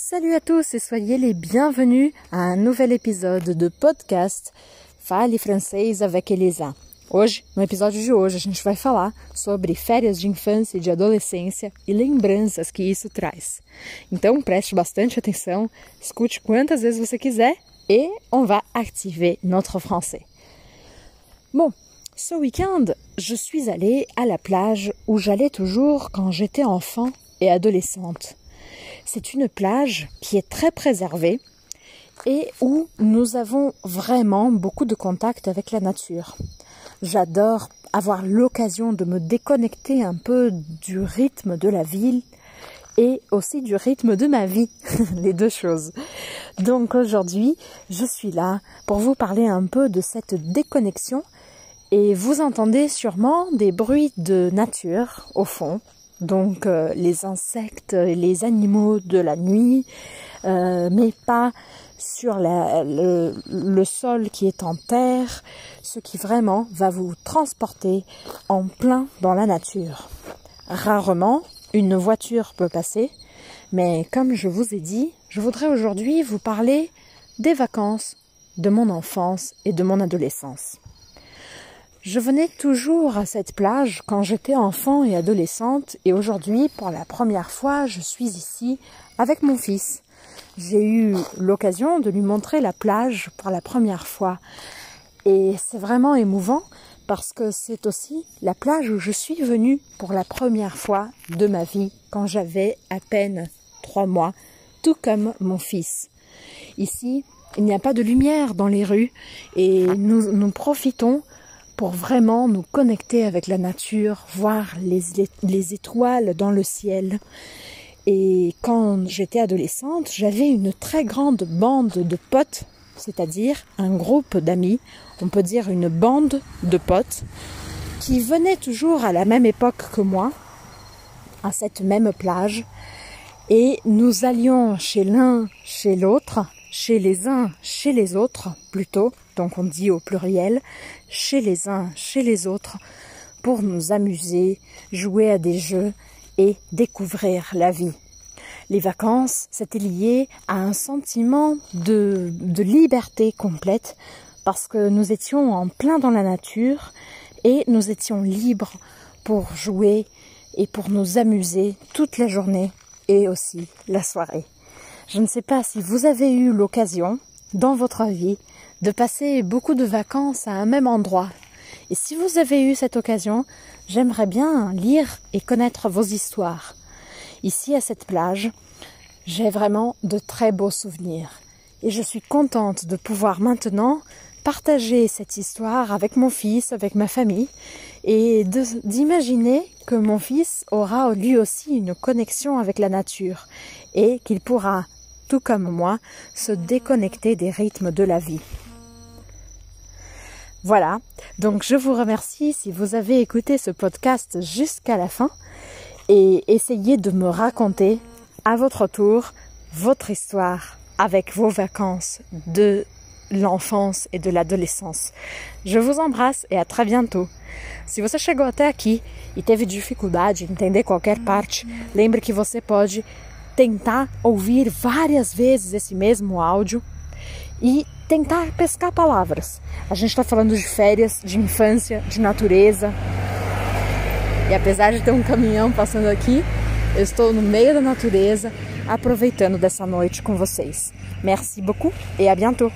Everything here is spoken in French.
Salut à tous et soyez les bienvenus a un nouvel épisode de podcast Fale Francês avec Elisa. Hoje, no episódio de hoje, a gente vai falar sobre férias de infância e de adolescência e lembranças que isso traz. Então, preste bastante atenção, escute quantas vezes você quiser et on va activer notre français. Bon, ce week-end, je suis allée à la plage où j'allais toujours quand j'étais enfant et adolescente. C'est une plage qui est très préservée et où nous avons vraiment beaucoup de contact avec la nature. J'adore avoir l'occasion de me déconnecter un peu du rythme de la ville et aussi du rythme de ma vie, les deux choses. Donc aujourd'hui, je suis là pour vous parler un peu de cette déconnexion et vous entendez sûrement des bruits de nature au fond, donc euh, les insectes, les animaux de la nuit, euh, mais pas sur le, sol qui est en terre, ce qui vraiment va vous transporter en plein dans la nature. Rarement, une voiture peut passer, mais comme je vous ai dit, je voudrais aujourd'hui vous parler des vacances, de mon enfance et de mon adolescence. Je venais toujours à cette plage quand j'étais enfant et adolescente et aujourd'hui, pour la première fois, je suis ici avec mon fils. J'ai eu l'occasion de lui montrer la plage pour la première fois et c'est vraiment émouvant parce que c'est aussi la plage où je suis venue pour la première fois de ma vie quand j'avais à peine trois mois, tout comme mon fils. Ici, il n'y a pas de lumière dans les rues et nous, nous profitons pour vraiment nous connecter avec la nature, voir les, les étoiles dans le ciel. Et quand j'étais adolescente, j'avais une très grande bande de potes, c'est-à-dire un groupe d'amis, on peut dire une bande de potes, qui venaient toujours à la même époque que moi, à cette même plage, et nous allions chez l'un, chez l'autre, chez les uns, chez les autres, plutôt, donc on dit au pluriel, chez les uns, chez les autres, pour nous amuser, jouer à des jeux et découvrir la vie. Les vacances, c'était lié à un sentiment de, liberté complète parce que nous étions en plein dans la nature et nous étions libres pour jouer et pour nous amuser toute la journée et aussi la soirée. Je ne sais pas si vous avez eu l'occasion dans votre vie de passer beaucoup de vacances à un même endroit. Et si vous avez eu cette occasion, j'aimerais bien lire et connaître vos histoires. Ici, à cette plage, j'ai vraiment de très beaux souvenirs. Et je suis contente de pouvoir maintenant partager cette histoire avec mon fils, avec ma famille, et d'imaginer que mon fils aura lui aussi une connexion avec la nature et qu'il pourra, tout comme moi, se déconnecter des rythmes de la vie. Voilà, donc je vous remercie si vous avez écouté ce podcast jusqu'à la fin et essayez de me raconter à votre tour votre histoire avec vos vacances de l'enfance et de l'adolescence. Je vous embrasse e a très bientôt. Se você chegou até aqui e teve dificuldade em entender qualquer parte, lembre que você pode tentar ouvir várias vezes esse mesmo áudio e tentar pescar palavras. A gente está falando de férias, de infância, de natureza. E apesar de ter um caminhão passando aqui, eu estou no meio da natureza, aproveitando dessa noite com vocês. Merci beaucoup et à bientôt.